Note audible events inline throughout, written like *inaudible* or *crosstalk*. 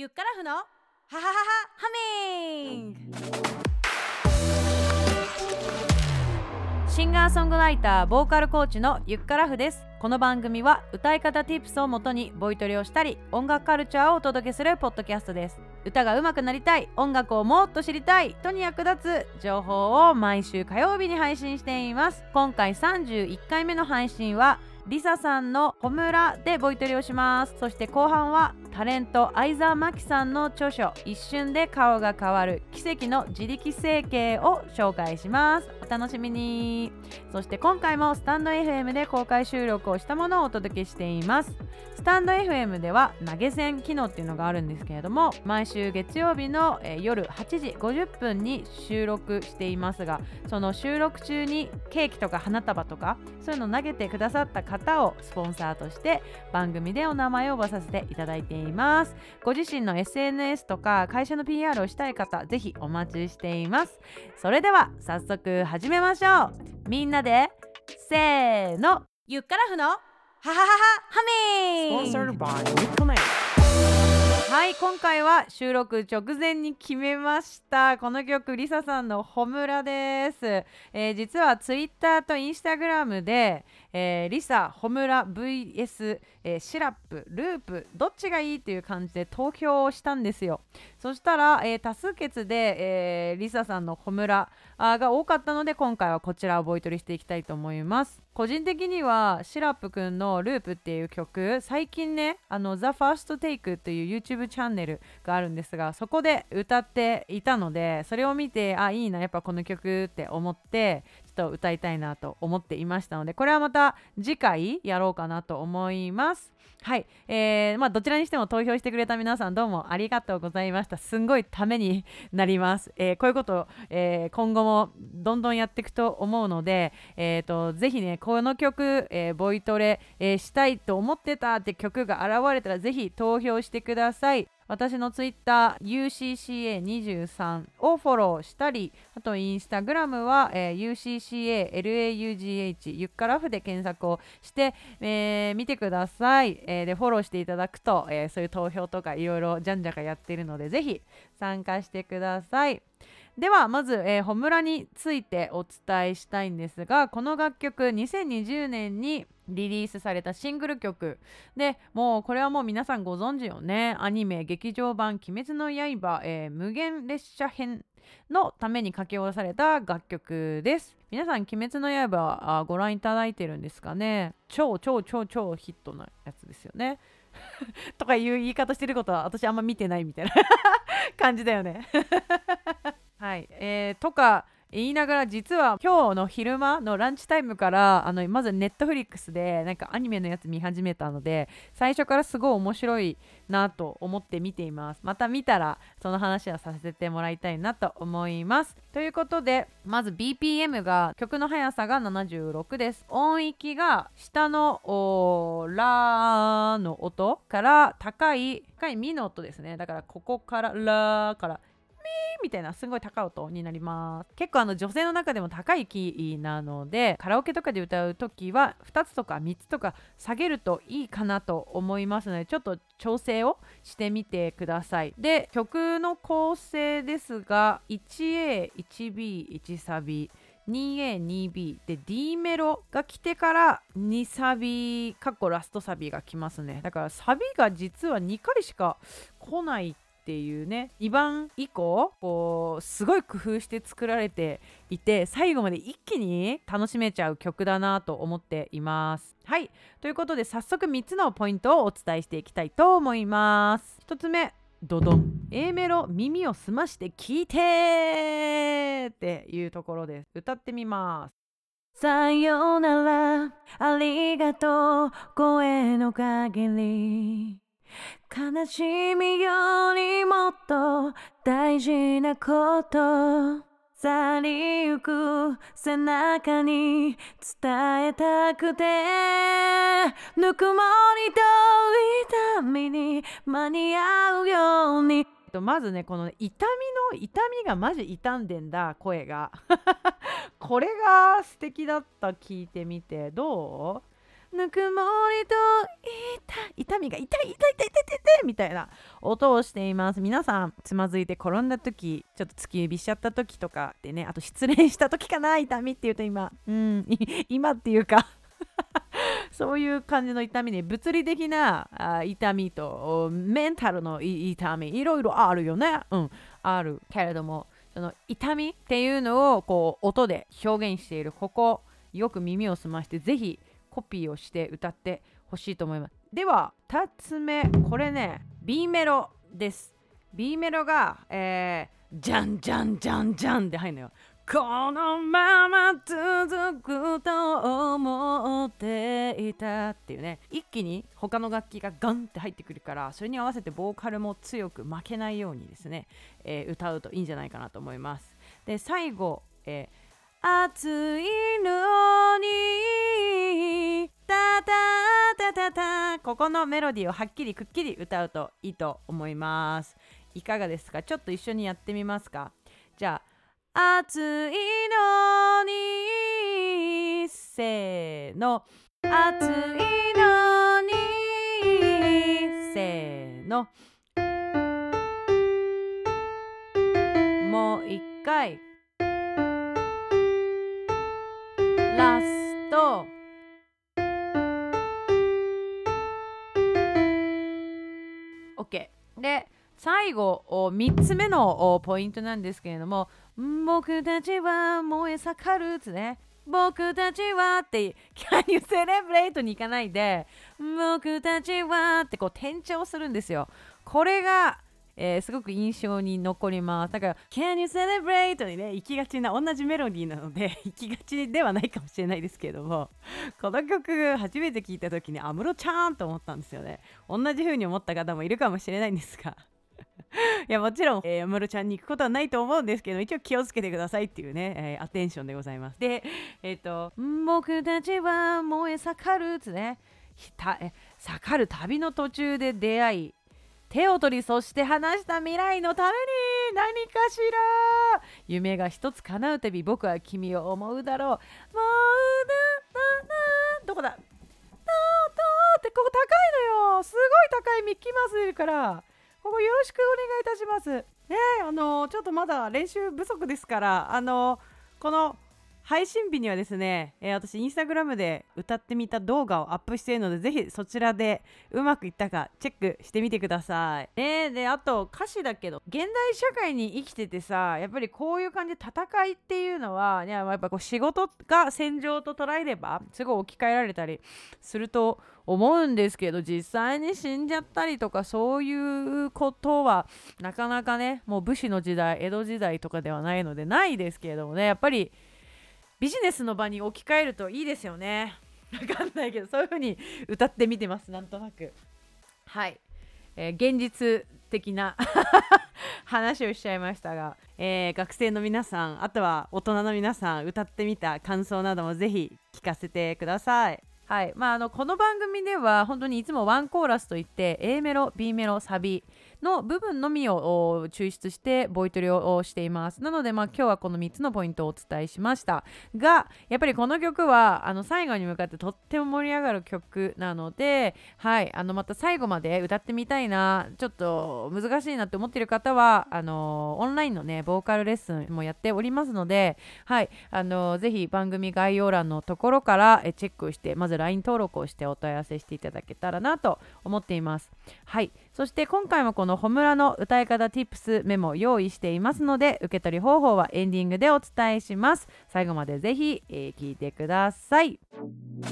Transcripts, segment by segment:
ゆっからふのハハハハハミングシンガーソングライターボーカルコーチのゆっからふです。この番組は歌い方 Tips をもとにボイトレをしたり音楽カルチャーをお届けするポッドキャストです。歌が上手くなりたい音楽をもっと知りたい人に役立つ情報を毎週火曜日に配信しています。今回31回目の配信はリサさんの「ホムラ」でボイトレをします。そして後半はタレント相沢真紀さんの著書「一瞬で顔が変わる奇跡の自力整形」を紹介します。お楽しみに。そして今回もスタンド FM で公開収録をしたものをお届けしています。スタンド FM では投げ銭機能っていうのがあるんですけれども毎週月曜日の、え夜8時50分に収録していますがその収録中にケーキとか花束とかそういうのを投げてくださった方をスポンサーとして番組でお名前を呼ばさせていただいています。ご自身の SNS とか会社の PR をしたい方ぜひお待ちしています。それでは早速始めましょう。みんなでせーの。ゆっからふのハハハハハミ.はい今回は収録直前に決めました。この曲リサさんの「ホムラ」です、えー実は Twitter と Instagram で、えーリサホムラ VS、えーシラップループどっちがいいっていう感じで投票をしたんですよ。そしたら、えー多数決で、えーリサさんの「ホムラ」が多かったので今回はこちらをボイトレしていきたいと思います。個人的にはシラップくんの「ループ」っていう曲最近ねあの The First Take っていう YouTube チャンネルがあるんですがそこで歌っていたのでそれを見てあいいなやっぱこの曲って思ってと歌いたいなと思っていましたのでこれはまた次回やろうかなと思います。はい、えーまあ、どちらにしても投票してくれた皆さんどうもありがとうございました。すんごいためになります、えーこういうことを、えー今後もどんどんやっていくと思うので、えー、とぜひねこの曲、えーボイトレ、えーしたいと思ってたって曲が現れたらぜひ投票してください。私のツイッター UCCA23 をフォローしたりあとインスタグラムは、えー UCCALAUGH ゆっかラフで検索をして、えー見てください、えーでフォローしていただくと、えーそういう投票とかいろいろじゃんじゃかやってるのでぜひ参加してください。ではまず、えー、ホムラについてお伝えしたいんですがこの楽曲2020年にリリースされたシングル曲。でもうこれはもう皆さんご存知よね。アニメ劇場版「鬼滅の刃、えー無限列車編」のために書き下ろされた楽曲です。皆さん「鬼滅の刃」ご覧いただいてるんですかね。超超超超ヒットなやつですよね。*laughs* とかいう言い方してることは私あんま見てないみたいな感じだよね。はい、えーとか言いながら実は今日の昼間のランチタイムからあのまずネットフリックスでなんかアニメのやつ見始めたので最初からすごい面白いなと思って見ています。また見たらその話はさせてもらいたいなと思います。ということでまず BPM が曲の速さが76です。音域が下のラーの音から高い高いミの音ですね。だからここからラーからみたいなすごい高い音になります。結構あの女性の中でも高いキーなのでカラオケとかで歌う時は2つとか3つとか下げるといいかなと思いますのでちょっと調整をしてみてください。で曲の構成ですが 1A1B1 サビ 2A2B で D メロが来てから2サビかっこラストサビが来ますね。だからサビが実は2回しか来ないっていうね2番以降こうすごい工夫して作られていて最後まで一気に楽しめちゃう曲だなと思っています。はい。ということで早速3つのポイントをお伝えしていきたいと思います。1つ目ドドン。A メロ耳を澄まして聞いてっていうところです。歌ってみます。さようなら。ありがとう。声の限り。悲しみよりもっと大事なこと。去りゆく背中に伝えたくて。ぬくもりと痛みに間に合うように。まずねこの痛みの痛みがマジ傷んでんだ声が。これが素敵だった聞いてみて。どう？ぬくもりと痛痛みが痛い痛い痛い痛い痛い痛いみたいな音をしています皆さんつまずいて転んだ時ちょっと突き指しちゃった時とかでねあと失恋した時かな痛みっていうと今うん今っていうかそういう感じの痛みね物理的なあ痛みとメンタルの痛みいろいろあるよねうんあるけれどもその痛みっていうのをこう音で表現しているここよく耳を澄ましてぜひコピーをして歌ってほしいと思います。では2つ目これね B メロです。B メロが、えー、じゃんじゃんじゃんじゃんで入るのよ。このまま続くと思っていたっていうね。一気に他の楽器がガンって入ってくるからそれに合わせてボーカルも強く負けないようにですね、えー、歌うといいんじゃないかなと思います。で最後、えー暑いのにタタタタここのメロディーをはっきりくっきり歌うといいと思います。いかがですか？ちょっと一緒にやってみますか？じゃあ暑いのにせーの。暑いのにせーの。もう一回。ラスト。オッケーで最後3つ目のポイントなんですけれども僕たちは燃え盛るってね僕たちはって Can you celebrate に行かないで僕たちはってこう転調するんですよ。これがえー、すごく印象に残ります。だから、Can you celebrate? にね、行きがちな、同じメロディーなので、*laughs* 行きがちではないかもしれないですけれども、この曲、初めて聴いた時に、安室ちゃんと思ったんですよね。同じ風に思った方もいるかもしれないんですが。*laughs* いやもちろん、えー、安室ちゃんに行くことはないと思うんですけど一応気をつけてくださいっていうね、えー、アテンションでございますでえっ、ー、と僕たちは燃え盛るってねえ盛る旅の途中で出会い手を取りそして話した未来のために何かしら。夢が一つ叶うたび僕は君を思うだろう。もうななどこだ？ととってここ高いのよ。すごい高いミッキーマウスいるから。ここよろしくお願いいたします。ねあのちょっとまだ練習不足ですからあのこの配信日にはですね、えー、私インスタグラムで歌ってみた動画をアップしているのでぜひそちらでうまくいったかチェックしてみてください。ね、であと歌詞だけど現代社会に生きててさやっぱりこういう感じで戦いっていうのは、ね、やっぱこう仕事が戦場と捉えればすごい置き換えられたりすると思うんですけど実際に死んじゃったりとかそういうことはなかなかねもう武士の時代江戸時代とかではないのでないですけれどもねやっぱりビジネスの場に置き換えるといいですよね。わかんないけどそういう風に歌ってみてますなんとなく。はい、えー、現実的な *laughs* 話をしちゃいましたが、えー、学生の皆さんあとは大人の皆さん歌ってみた感想などもぜひ聞かせてください。はいまあ、あのこの番組では本当にいつもワンコーラスといって A メロ B メロサビの部分のみを抽出してボイトレをしています。なのでまあ今日はこの3つのポイントをお伝えしました。がやっぱりこの曲はあの最後に向かってとっても盛り上がる曲なのではいあのまた最後まで歌ってみたいなちょっと難しいなって思っている方はあのオンラインのねボーカルレッスンもやっておりますのではいあのぜひ番組概要欄のところからチェックしてまず LINE 登録をしてお問い合わせしていただけたらなと思っています。はい。そして今回もこのホムラの歌い方 Tips メモ用意していますので受け取り方法はエンディングでお伝えします。最後までぜひ、えー、聞いてください。さ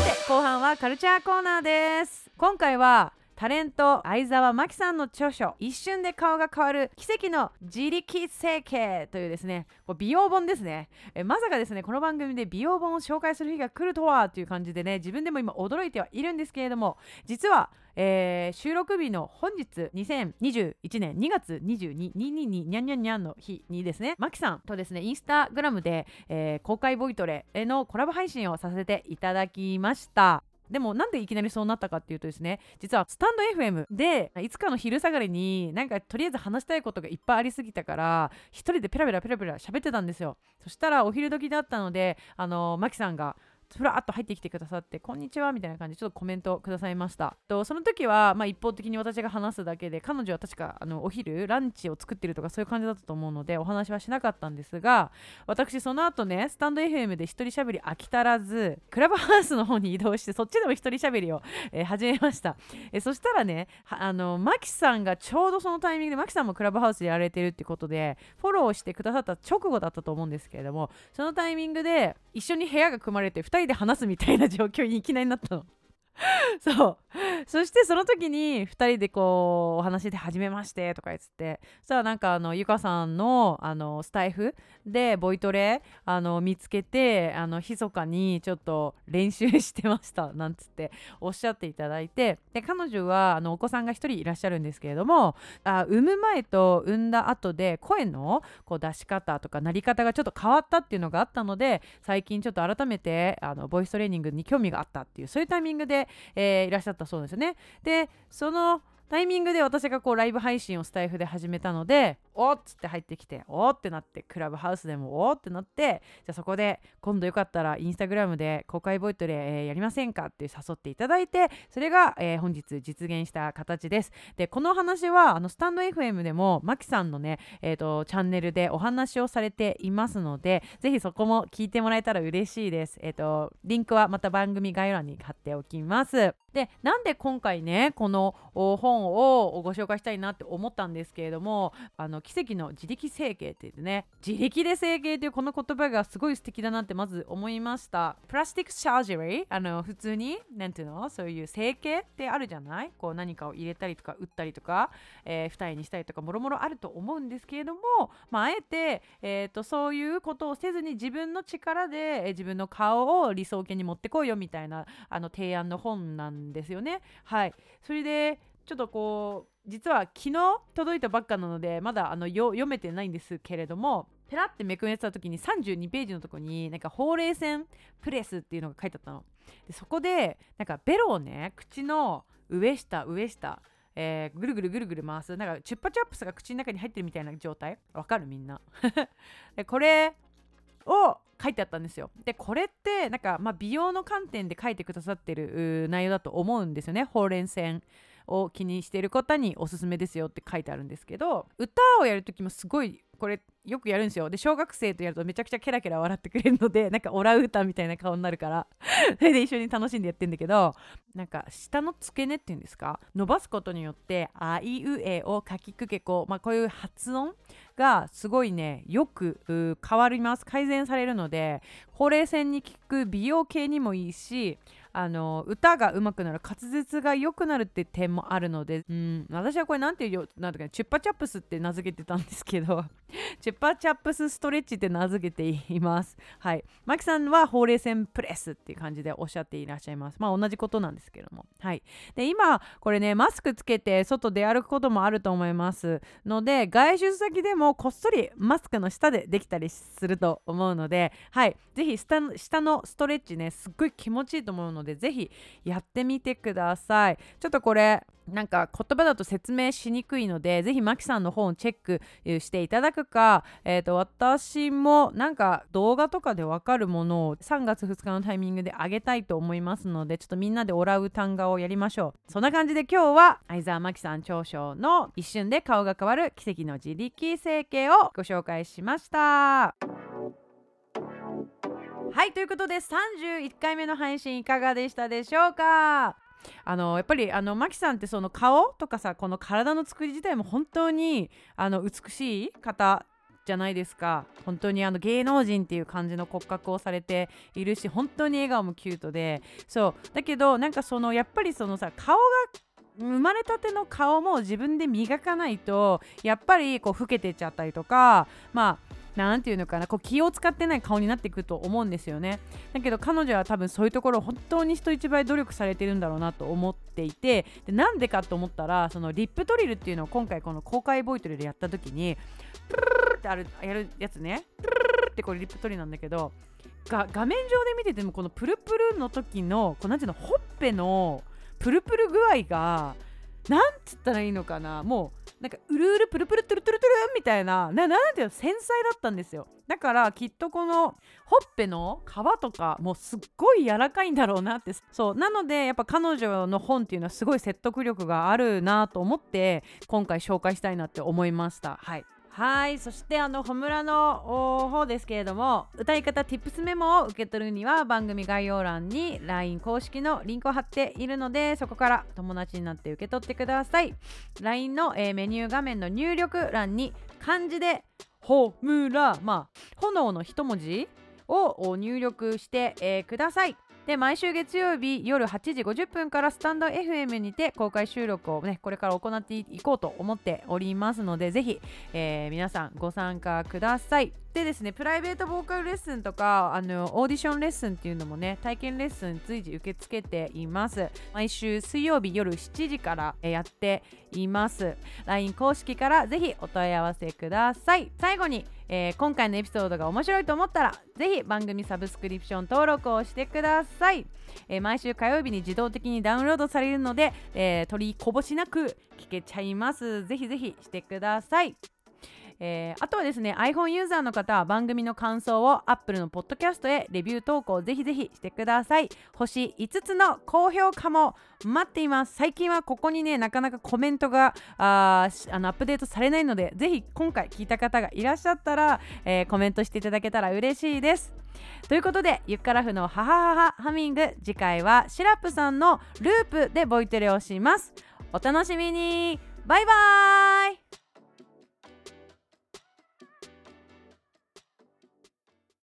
て後半はカルチャーコーナーです。今回はタレント相沢真紀さんの著書「一瞬で顔が変わる奇跡の自力整形」というですねこ美容本ですね。えまさかですねこの番組で美容本を紹介する日が来るとはという感じでね自分でも今驚いてはいるんですけれども実はえー、収録日の本日2021年2月22日にににゃんにゃんにゃんの日にですねマキさんとですねインスタグラムで、えー、公開ボイトレのコラボ配信をさせていただきましたでもなんでいきなりそうなったかっていうとですね実はスタンド FM でいつかの昼下がりになんかとりあえず話したいことがいっぱいありすぎたから一人でペラペラペラペラ喋ってたんですよそしたらお昼時だったのであのマキさんがふらっと入ってきてくださって「こんにちは」みたいな感じでちょっとコメントくださいました。とその時は、まあ、一方的に私が話すだけで彼女は確かあのお昼ランチを作ってるとかそういう感じだったと思うのでお話はしなかったんですが私その後ねスタンド FM で一人喋り飽き足らずクラブハウスの方に移動してそっちでも一人喋りを、えー、始めました、えー、そしたらねあのマキさんがちょうどそのタイミングでマキさんもクラブハウスでやられてるってことでフォローしてくださった直後だったと思うんですけれどもそのタイミングで一緒に部屋が組まれて2人で話すみたいな状況にいきなりなったの。*laughs* そう。そしてその時に2人でこうお話で始めましてとか言ってそしたらなんかあのゆかさんのあのスタイフでボイトレあの見つけてあの密かにちょっと練習してました。*laughs* なんつっておっしゃっていただいて。で彼女はあのお子さんが1人いらっしゃるんですけれどもあ産む前と産んだ後で声のこう出し方とかなり方がちょっと変わったっていうのがあったので最近ちょっと改めてあのボイストレーニングに興味があったっていうそういうタイミングで、えー、いらっしゃったそうですよね。でそのタイミングで私がこうライブ配信をスタイフで始めたのでおっつって入ってきておってなってクラブハウスでもおってなってじゃあそこで今度よかったらインスタグラムで公開ボイトレ、えー、やりませんかって誘っていただいてそれが、えー、本日実現した形です。でこの話はあのスタンド FM でもマキさんのね、えーと、チャンネルでお話をされていますのでぜひそこも聞いてもらえたら嬉しいです。えっ、ー、とリンクはまた番組概要欄に貼っておきます。でなんで今回ねこの本をご紹介したいなって思ったんですけれどもあの奇跡の自力整形って言ってね自力で整形というこの言葉がすごい素敵だなってまず思いました。プラスティックサージェリー？あの普通になんていうの？そういう整形ってあるじゃない？こう何かを入れたりとか打ったりとか、えー、二重にしたりとかもろもろあると思うんですけれども、まあ、あえて、えーと、そういうことをせずに自分の力で、えー、自分の顔を理想形に持ってこいよみたいなあの提案の本なんですよね。はい。それでちょっとこう実は昨日届いたばっかなのでまだあの読めてないんですけれどもペラってめくれてた時に32ページのとこになんかほうれい線プレスっていうのが書いてあったの。でそこでなんかベロをね口の上下上下えー、ぐるぐるぐるぐる回す。なんかチュッパチャップスが口の中に入ってるみたいな状態。わかるみんな。*laughs* でこれを書いてあったんですよ。でこれってなんか、まあ、美容の観点で書いてくださってる内容だと思うんですよね。ほうれん線。を気にしている方におすすめですよって書いてあるんですけど歌をやる時もすごいこれよくやるんですよ。で小学生とやるとめちゃくちゃケラケラ笑ってくれるので *laughs* なんかオラウータみたいな顔になるから。*laughs* それで一緒に楽しんでやってんだけどなんか下の付け根っていうんですか？伸ばすことによって「あいうえ」をかきくけこ、まあ、こういう発音がすごいねよく変わります。改善されるのでほうれい線に効く美容系にもいいしあの歌が上手くなる滑舌が良くなるって点もあるので、うん、私はこれなんていうなんていうかチュッパチャップスって名付けてたんですけど *laughs* チュッパチャップスストレッチって名付けています。はい。マキさんはほうれい線プレスっていう感じでおっしゃっていらっしゃいます。まあ同じことなんですけども。はい。で今これねマスクつけて外出歩くこともあると思います。ので外出先でもこっそりマスクの下でできたりすると思うのではい。ぜひ下のストレッチねすっごい気持ちいいと思うのでのでぜひやってみてくださいちょっとこれなんか言葉だと説明しにくいのでぜひマキさんの本をチェックしていただくか、えーと、私もなんか動画とかでわかるものを3月2日のタイミングであげたいと思いますのでちょっとみんなでオラウタンガをやりましょうそんな感じで今日は相沢真紀さん長所の一瞬で顔が変わる奇跡の自力整形をご紹介しました。はいということで31回目の配信いかがでしたでしょうか？あのやっぱりあのマキさんってその顔とかさこの体の作り自体も本当にあの美しい方じゃないですか。本当にあの芸能人っていう感じの骨格をされているし本当に笑顔もキュートで。そう。だけどなんかそのやっぱりそのさ顔が生まれたての顔も自分で磨かないとやっぱりこう老けてっちゃったりとかまあ何て言うのかなこう気を使ってない顔になっていくと思うんですよね。だけど彼女は多分そういうところ本当に人一倍努力されてるんだろうなと思っていてでなんでかと思ったらそのリップトリルっていうのを今回この公開ボイトレでやった時にプルルルってあるやるやつね。プルルルってこれリップトリルなんだけどが画面上で見ててもこのプルプルの時のこうなていうのほっぺのプルプル具合がなんつったらいいのかなもうなんかうるうるプルプルトゥルトゥルトゥルみたいなななんていうの繊細だったんですよ。だからきっとこのほっぺの皮とかもうすっごい柔らかいんだろうなってそう。なのでやっぱ彼女の本っていうのはすごい説得力があるなと思って今回紹介したいなって思いました。はい。はいそしてあのホムラの方ですけれども歌い方 Tips メモを受け取るには番組概要欄に LINE 公式のリンクを貼っているのでそこから友達になって受け取ってください。LINE の、えー、メニュー画面の入力欄に漢字でホムラまあ炎の一文字を入力して、えー、ください。で毎週月曜日夜8時50分からスタンド FM にて公開収録をねこれから行っていこうと思っておりますのでぜひ、えー、皆さんご参加ください。でですねプライベートボーカルレッスンとかあのオーディションレッスンっていうのもね体験レッスン随時受け付けています。毎週水曜日夜7時からやっています。LINE 公式からぜひお問い合わせください。最後にえー、今回のエピソードが面白いと思ったらぜひ番組サブスクリプション登録をしてください、えー、毎週火曜日に自動的にダウンロードされるので、えー、取りこぼしなく聞けちゃいます。ぜひぜひしてください。えー、あとはですね iPhone ユーザーの方は番組の感想を Apple のポッドキャストへレビュー投稿ぜひぜひしてください。星5つの高評価も。待っています。最近はここにねなかなかコメントがああのアップデートされないのでぜひ今回聞いた方がいらっしゃったら、えー、コメントしていただけたら嬉しいです。ということでゆっからふのハハハハハミング。次回はシラップさんのループでボイトレをします。お楽しみに。バイバーイ。